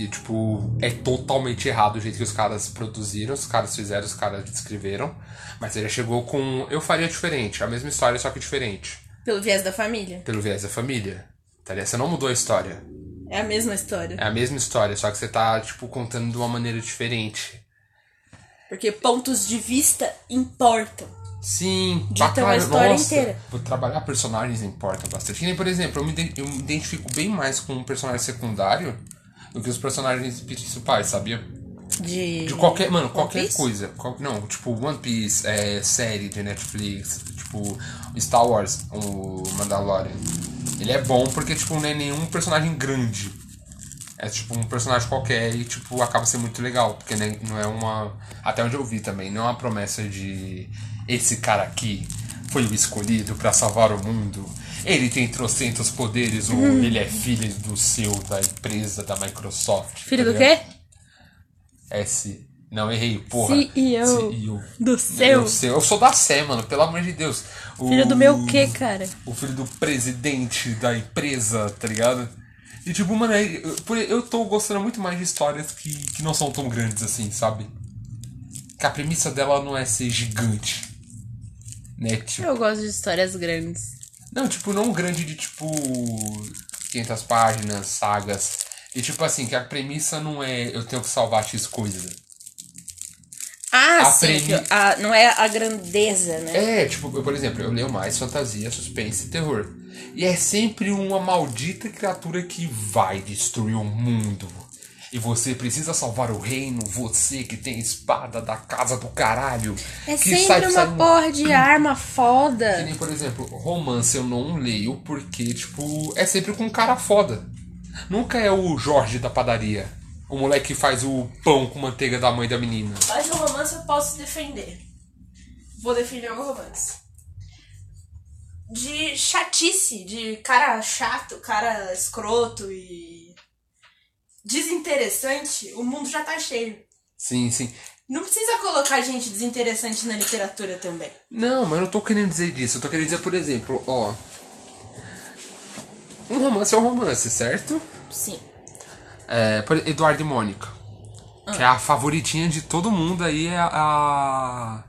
Speaker 2: Que, tipo, é totalmente errado o jeito que os caras produziram, os caras fizeram, os caras descreveram. Mas ele chegou com. Eu faria diferente, a mesma história, só que diferente.
Speaker 1: Pelo viés da família.
Speaker 2: Pelo viés da família. Tá ligado? Você não mudou a história.
Speaker 1: É a mesma história.
Speaker 2: É a mesma história, só que você tá, tipo, contando de uma maneira diferente.
Speaker 1: Porque pontos de vista importam.
Speaker 2: Sim,
Speaker 1: Dita uma história
Speaker 2: Nossa,
Speaker 1: inteira.
Speaker 2: vou Trabalhar personagens importa bastante. Que nem, por exemplo, eu me, eu me identifico bem mais com um personagem secundário do que os personagens principais, sabia?
Speaker 1: De.
Speaker 2: De qualquer, mano, qualquer coisa. Qual- não, tipo, One Piece, é, série de Netflix, tipo, Star Wars, o Mandalorian. Ele é bom porque, tipo, não é nenhum personagem grande. É tipo um personagem qualquer e, tipo, acaba sendo muito legal. Porque nem- não é uma. Até onde eu vi também, não é uma promessa de esse cara aqui foi o escolhido pra salvar o mundo. Ele tem trocentos poderes, ou
Speaker 1: Uhum.
Speaker 2: ele é filho do seu, da empresa, da Microsoft.
Speaker 1: Filho
Speaker 2: tá
Speaker 1: do
Speaker 2: ligado?
Speaker 1: quê?
Speaker 2: S. Não, errei, porra.
Speaker 1: CEO.
Speaker 2: CEO.
Speaker 1: Do
Speaker 2: Eu,
Speaker 1: seu.
Speaker 2: sei, eu sou da Sé, mano, pelo amor de Deus. O-
Speaker 1: Filho do meu quê, cara?
Speaker 2: O filho do presidente da empresa, tá ligado? E tipo, mano, é- eu, eu tô gostando muito mais de histórias que, que não são tão grandes assim, sabe? Que a premissa dela não é ser gigante. Né? Tipo,
Speaker 1: Eu gosto de histórias grandes.
Speaker 2: Não, tipo, não grande de tipo 500 páginas, sagas. E tipo assim, que a premissa não é eu tenho que salvar X coisa.
Speaker 1: Ah,
Speaker 2: A
Speaker 1: sim.
Speaker 2: premi-
Speaker 1: a- não é a grandeza, né?
Speaker 2: É, tipo, eu, por exemplo, eu leio mais fantasia, suspense e terror. E é sempre uma maldita criatura que vai destruir o mundo. E você precisa salvar o reino, você que tem espada da casa do caralho.
Speaker 1: É
Speaker 2: que
Speaker 1: sempre
Speaker 2: sai-
Speaker 1: uma
Speaker 2: sai um-
Speaker 1: porra de arma
Speaker 2: Que
Speaker 1: foda.
Speaker 2: nem, por exemplo, romance eu não leio porque, tipo, é sempre com um cara foda. Nunca é o Jorge da padaria. O moleque que faz o pão com manteiga da mãe da menina.
Speaker 1: Mas o romance eu posso defender. Vou defender o romance. De chatice, de cara chato, cara escroto e desinteressante, o mundo já tá cheio.
Speaker 2: Sim, sim.
Speaker 1: Não precisa colocar gente desinteressante na literatura também.
Speaker 2: Não, mas eu não tô querendo dizer disso. Eu tô querendo dizer, por exemplo, ó. Um romance é um romance, certo?
Speaker 1: Sim.
Speaker 2: É, por Eduardo e Mônica. Que é a favoritinha de todo mundo aí, é a.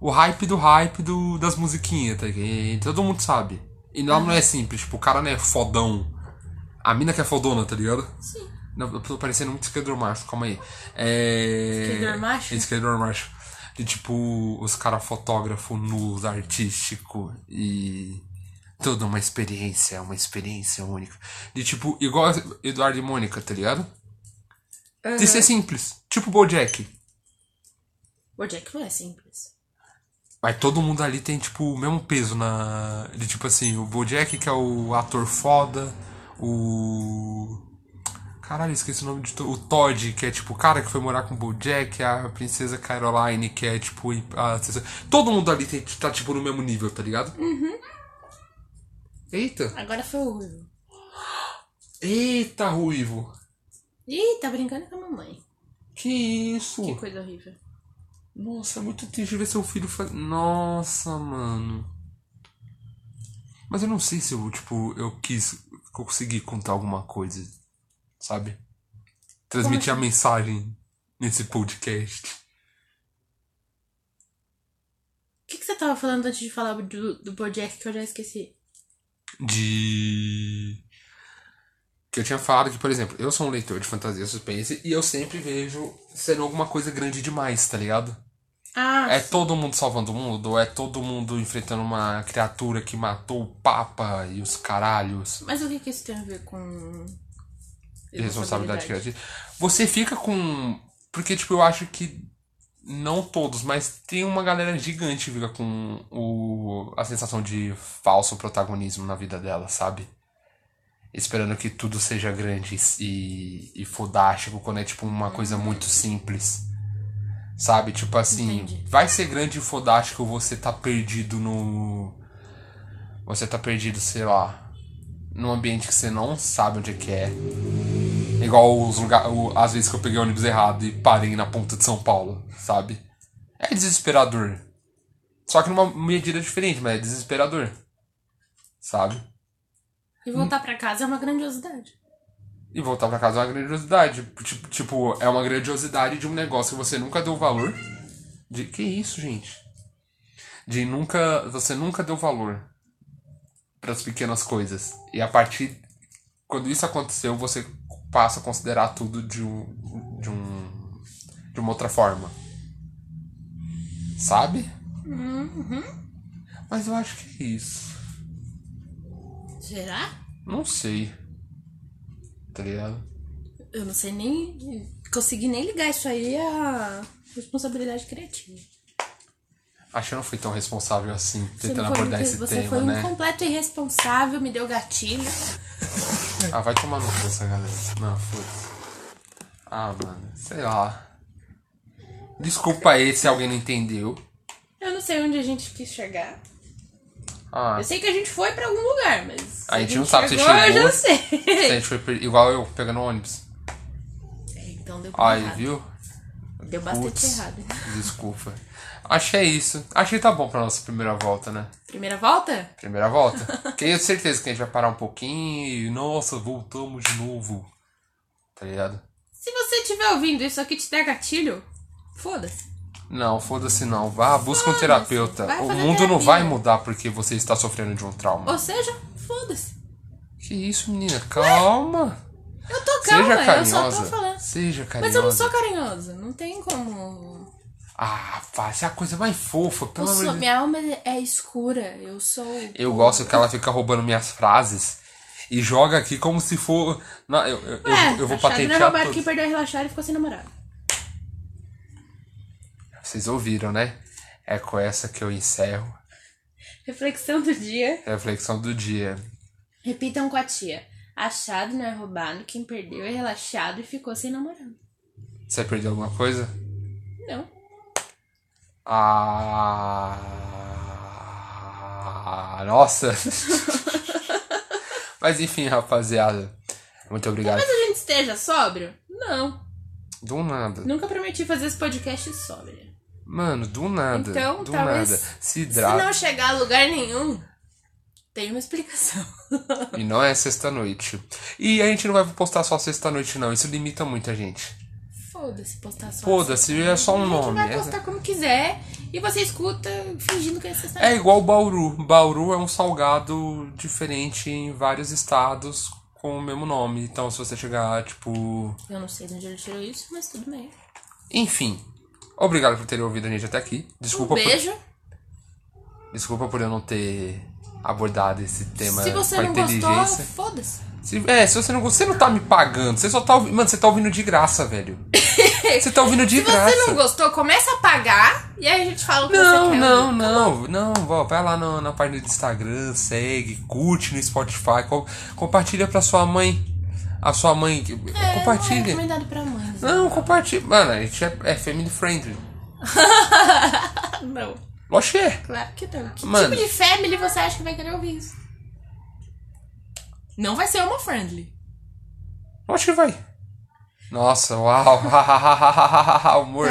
Speaker 2: o hype do hype do, das musiquinhas, tá ligado? Todo mundo sabe. E não, não é simples, tipo, o cara não é fodão. A mina que é fodona, tá ligado?
Speaker 1: Sim.
Speaker 2: Não, eu tô parecendo muito esquerdor macho, calma aí. É...
Speaker 1: Esquerdor macho?
Speaker 2: Esquerdor macho. De tipo, os caras fotógrafo nus, artístico e. Toda uma experiência, uma experiência única. De tipo, igual Eduardo e Mônica, tá ligado? De ser simples. Tipo Bojack.
Speaker 1: O Jack não é simples.
Speaker 2: Mas todo mundo ali tem, tipo, o mesmo peso na. De tipo assim, o Bojack, que é o ator foda, o. Caralho, esqueci o nome de. to- O Todd, que é tipo o cara que foi morar com o Bojack, a princesa Caroline, que é tipo. A... Todo mundo ali tem, tá, tipo, no mesmo nível, tá ligado? Uhum. Eita!
Speaker 1: Agora foi o Ruivo.
Speaker 2: Eita, Ruivo!
Speaker 1: Ih, tá brincando com a mamãe.
Speaker 2: Que isso?
Speaker 1: Que coisa horrível.
Speaker 2: Nossa, é muito triste ver seu filho faz... Nossa, mano. Mas eu não sei se eu, tipo, eu quis conseguir contar alguma coisa, sabe? Transmitir a
Speaker 1: assim?
Speaker 2: mensagem nesse podcast.
Speaker 1: O que, que você tava falando antes de falar do, do Bojack que eu já esqueci?
Speaker 2: De. Que eu tinha falado que, por exemplo, eu sou um leitor de fantasia suspense e eu sempre vejo sendo alguma coisa grande demais, tá ligado?
Speaker 1: Ah,
Speaker 2: É todo mundo salvando o mundo? Ou é todo mundo enfrentando uma criatura que matou o Papa e os caralhos?
Speaker 1: mas o que, que isso tem a ver com.
Speaker 2: Responsabilidade criativa. Você fica com. Porque, tipo, eu acho que. Não todos, mas tem uma galera gigante que fica com o, a sensação de falso protagonismo na vida dela, sabe? Esperando que tudo seja grande e, e fodástico quando é, tipo, uma coisa muito simples. Sabe? Tipo assim,
Speaker 1: Entendi.
Speaker 2: vai ser grande e fodástico você tá perdido no. Você tá perdido, sei lá, num ambiente que você não sabe onde é que é. Igual os lugar, o- as vezes que eu peguei o ônibus errado e parei na ponta de São Paulo, sabe? É desesperador. Só que numa medida diferente, mas é desesperador. Sabe?
Speaker 1: E voltar pra casa é uma grandiosidade.
Speaker 2: E voltar pra casa é uma grandiosidade. Tipo, tipo, é uma grandiosidade de um negócio que você nunca deu valor. De que isso, gente? De nunca, você nunca deu valor para as pequenas coisas. E a partir quando isso aconteceu, você passa a considerar tudo de um de um de uma outra forma. Sabe? Mas eu acho que é isso.
Speaker 1: Será?
Speaker 2: Não sei. Tá ligado?
Speaker 1: Eu não sei nem. Consegui nem ligar isso aí à responsabilidade criativa.
Speaker 2: Acho que eu não fui tão responsável assim, tentando abordar
Speaker 1: um-
Speaker 2: esse
Speaker 1: você
Speaker 2: tema,
Speaker 1: foi um
Speaker 2: né?
Speaker 1: completo irresponsável, me deu gatilho.
Speaker 2: Ah, vai tomar no cu essa galera. Não, foda-se. Ah, mano, sei lá. Desculpa aí se alguém não entendeu.
Speaker 1: Eu não sei onde a gente quis chegar.
Speaker 2: Ah,
Speaker 1: Eu sei que a gente foi pra algum lugar, mas. se
Speaker 2: A gente não sabe se
Speaker 1: chegou, Eu já
Speaker 2: se a
Speaker 1: sei.
Speaker 2: gente foi igual eu pegando ônibus.
Speaker 1: então deu
Speaker 2: Aí,
Speaker 1: errado.
Speaker 2: viu?
Speaker 1: Deu bastante
Speaker 2: Putz.
Speaker 1: errado.
Speaker 2: Desculpa. Acho que é isso. Acho que tá bom pra nossa primeira volta, né?
Speaker 1: Primeira volta?
Speaker 2: Primeira volta. Tenho certeza que a gente vai parar um pouquinho e. Nossa, voltamos de novo. Tá ligado?
Speaker 1: Se você estiver ouvindo isso aqui te der gatilho, foda-se.
Speaker 2: Não, foda-se não. Vá, busca um terapeuta. O mundo não
Speaker 1: terapia.
Speaker 2: vai mudar porque você está sofrendo de um trauma.
Speaker 1: Ou seja, foda-se.
Speaker 2: Que isso, menina? Calma.
Speaker 1: Eu tô calma,
Speaker 2: Seja
Speaker 1: eu
Speaker 2: carinhosa.
Speaker 1: só tô falando.
Speaker 2: Seja
Speaker 1: Mas
Speaker 2: carinhosa.
Speaker 1: eu não sou carinhosa, não tem como.
Speaker 2: Ah, você é a coisa mais fofa, pelo amor de
Speaker 1: minha alma é escura, eu sou.
Speaker 2: Eu gosto que ela fica roubando minhas frases e joga aqui como se for. Não, eu, eu, eu,
Speaker 1: É,
Speaker 2: eu vou
Speaker 1: é
Speaker 2: patentear.
Speaker 1: roubado
Speaker 2: tudo.
Speaker 1: quem perdeu relaxar e ficou sem namorado.
Speaker 2: Vocês ouviram, né? É com essa que eu encerro
Speaker 1: Reflexão do dia.
Speaker 2: reflexão do dia.
Speaker 1: Repitam com a tia. Achado não é roubado, quem perdeu é relaxado e ficou sem namorado.
Speaker 2: Você perdeu alguma coisa?
Speaker 1: Não.
Speaker 2: Ah. Nossa! Mas enfim, rapaziada. Muito obrigado.
Speaker 1: Talvez a gente esteja sóbrio? Não.
Speaker 2: Do nada.
Speaker 1: Nunca prometi fazer esse podcast sóbrio.
Speaker 2: Mano, do nada.
Speaker 1: Então,
Speaker 2: do
Speaker 1: talvez,
Speaker 2: nada. Se
Speaker 1: Se não chegar a lugar nenhum, tem uma explicação.
Speaker 2: E não é sexta-noite. E a gente não vai postar só sexta-noite, não. Isso limita muito a gente.
Speaker 1: Foda-se postar só.
Speaker 2: Foda-se, é só um nome.
Speaker 1: vai
Speaker 2: é-
Speaker 1: postar como quiser e você escuta fingindo que é sexta
Speaker 2: É igual Bauru. Bauru é um salgado diferente em vários estados com o mesmo nome. Então, se você chegar, tipo.
Speaker 1: Eu não sei de onde ele tirou isso, mas tudo bem.
Speaker 2: Enfim. Obrigado por terem ouvido a gente até aqui. Desculpa,
Speaker 1: Um beijo.
Speaker 2: Por, desculpa por eu não ter abordado esse tema
Speaker 1: Se você
Speaker 2: com
Speaker 1: não gostou, foda-se.
Speaker 2: Se- é, se você não, você não tá me pagando, você só tá ouvindo. Mano, você tá ouvindo de graça, velho. Você tá ouvindo de
Speaker 1: Se
Speaker 2: graça.
Speaker 1: você não gostou, começa a pagar e aí a gente fala o que
Speaker 2: Não,
Speaker 1: você quer.
Speaker 2: não,
Speaker 1: ouvir.
Speaker 2: não, não, vó, vai lá no- na página do Instagram, segue, curte no Spotify, co- compartilha pra sua mãe. A sua mãe.
Speaker 1: É, Não é
Speaker 2: compartilha.
Speaker 1: recomendado pra mãe.
Speaker 2: Não, compartilha. Mano, a gente é, é family friendly.
Speaker 1: Não,
Speaker 2: Lógico que é.
Speaker 1: claro que não. Que
Speaker 2: Mano.
Speaker 1: tipo de family você acha que vai querer ouvir isso? Não vai ser uma friendly.
Speaker 2: Lógico que vai. Nossa, uau. Humor.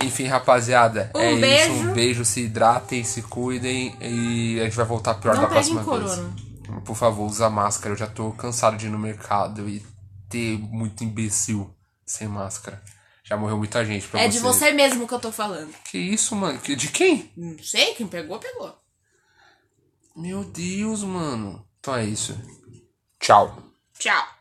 Speaker 2: Enfim, rapaziada.
Speaker 1: Um
Speaker 2: é isso.
Speaker 1: beijo.
Speaker 2: Um beijo. Se hidratem, se cuidem. E a gente vai voltar pior
Speaker 1: Não
Speaker 2: da próxima vez.
Speaker 1: corona.
Speaker 2: Por favor, usa máscara. Eu já tô cansado de ir no mercado e ter muito imbecil sem máscara. Já morreu muita gente pra
Speaker 1: É de você mesmo que eu tô falando.
Speaker 2: Que isso, mano? De quem?
Speaker 1: Não sei, quem pegou, pegou.
Speaker 2: Meu Deus, mano. Então é isso. Tchau.
Speaker 1: Tchau.